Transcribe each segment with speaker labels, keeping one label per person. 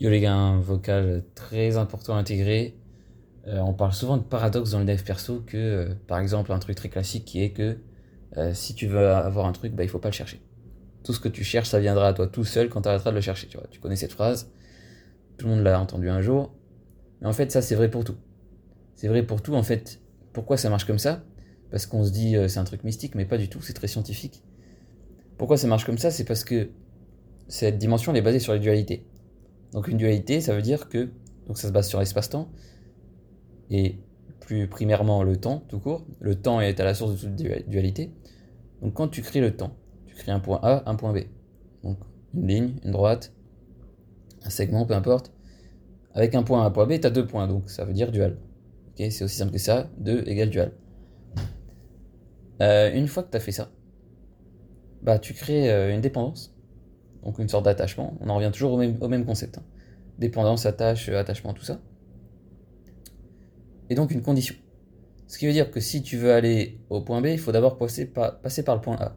Speaker 1: Les gars, un vocal très important à intégrer. Euh, on parle souvent de paradoxe dans le dev perso que, euh, par exemple, un truc très classique qui est que euh, si tu veux avoir un truc, bah, il faut pas le chercher. Tout ce que tu cherches, ça viendra à toi tout seul quand tu arrêteras de le chercher. Tu, vois. tu connais cette phrase, tout le monde l'a entendu un jour. Mais en fait, ça, c'est vrai pour tout. C'est vrai pour tout. En fait, pourquoi ça marche comme ça? Parce qu'on se dit c'est un truc mystique, mais pas du tout, c'est très scientifique. Pourquoi ça marche comme ça? C'est parce que cette dimension elle est basée sur les dualités. Donc une dualité, ça veut dire que ça se base sur l'espace-temps et plus primairement le temps tout court. Le temps est à la source de toute dualité. Donc quand tu crées le temps, tu crées un point A, un point B. Donc une ligne, une droite, un segment, peu importe. Avec un point A, un point B, tu as deux points, donc ça veut dire dual. c'est aussi simple que ça, 2 égale dual. Euh, une fois que tu as fait ça, bah, tu crées euh, une dépendance donc une sorte d'attachement. On en revient toujours au même, concept. Hein. Dépendance, attache, euh, attachement, tout ça. Et donc une condition. Ce qui veut dire que si tu veux aller au point B, il faut d'abord passer par, passer par le point A.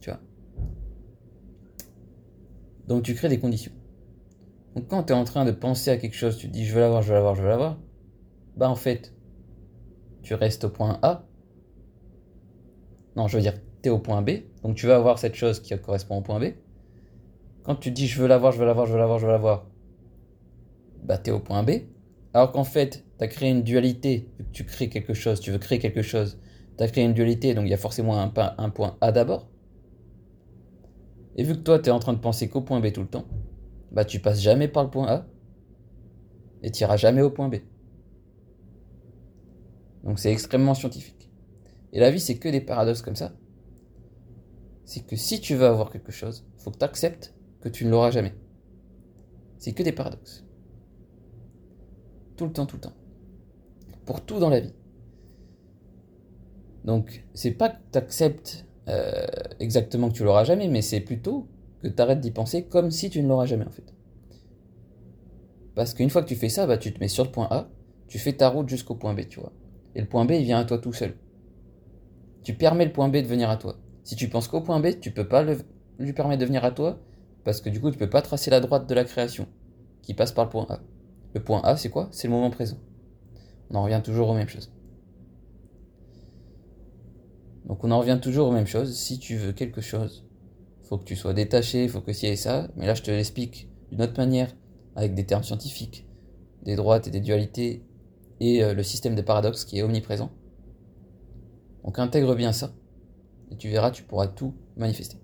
Speaker 1: Tu vois Donc tu crées des conditions. Donc quand tu es en train de penser à quelque chose, tu te dis je veux l'avoir, je veux l'avoir, je veux l'avoir, bah en fait, tu restes au point A. Non, je veux dire, tu es au point B, donc tu vas avoir cette chose qui correspond au point B. Quand tu dis je veux l'avoir, je veux l'avoir, je veux l'avoir, je veux l'avoir, bah t'es au point B. Alors qu'en fait, tu as créé une dualité, tu crées quelque chose, tu veux créer quelque chose, tu as créé une dualité, donc il y a forcément un, point A d'abord. Et vu que toi, tu es en train de penser qu'au point B tout le temps, bah tu passes jamais par le point A et tu iras jamais au point B. Donc c'est extrêmement scientifique. Et la vie, c'est que des paradoxes comme ça. C'est que si tu veux avoir quelque chose, il faut que tu acceptes que tu ne l'auras jamais. C'est que des paradoxes. Tout le temps, tout le temps. Pour tout dans la vie. Donc, c'est pas que tu acceptes euh, exactement que tu l'auras jamais, mais c'est plutôt que tu arrêtes d'y penser comme si tu ne l'auras jamais en fait. Parce qu'une fois que tu fais ça, bah, tu te mets sur le point A, tu fais ta route jusqu'au point B, tu vois. Et le point B, il vient à toi tout seul. Tu permets le point B de venir à toi. Si tu penses qu'au point B, tu peux pas lui permettre de venir à toi parce que du coup, tu peux pas tracer la droite de la création, qui passe par le point A. Le point A, c'est quoi? C'est le moment présent. On en revient toujours aux mêmes choses. Donc on en revient toujours aux mêmes choses. Si tu veux quelque chose, faut que tu sois détaché, faut que ci et ça. Mais là, je te l'explique d'une autre manière, avec des termes scientifiques, des droites et des dualités, et euh, le système de paradoxes qui est omniprésent. Donc intègre bien ça, et tu verras, tu pourras tout manifester.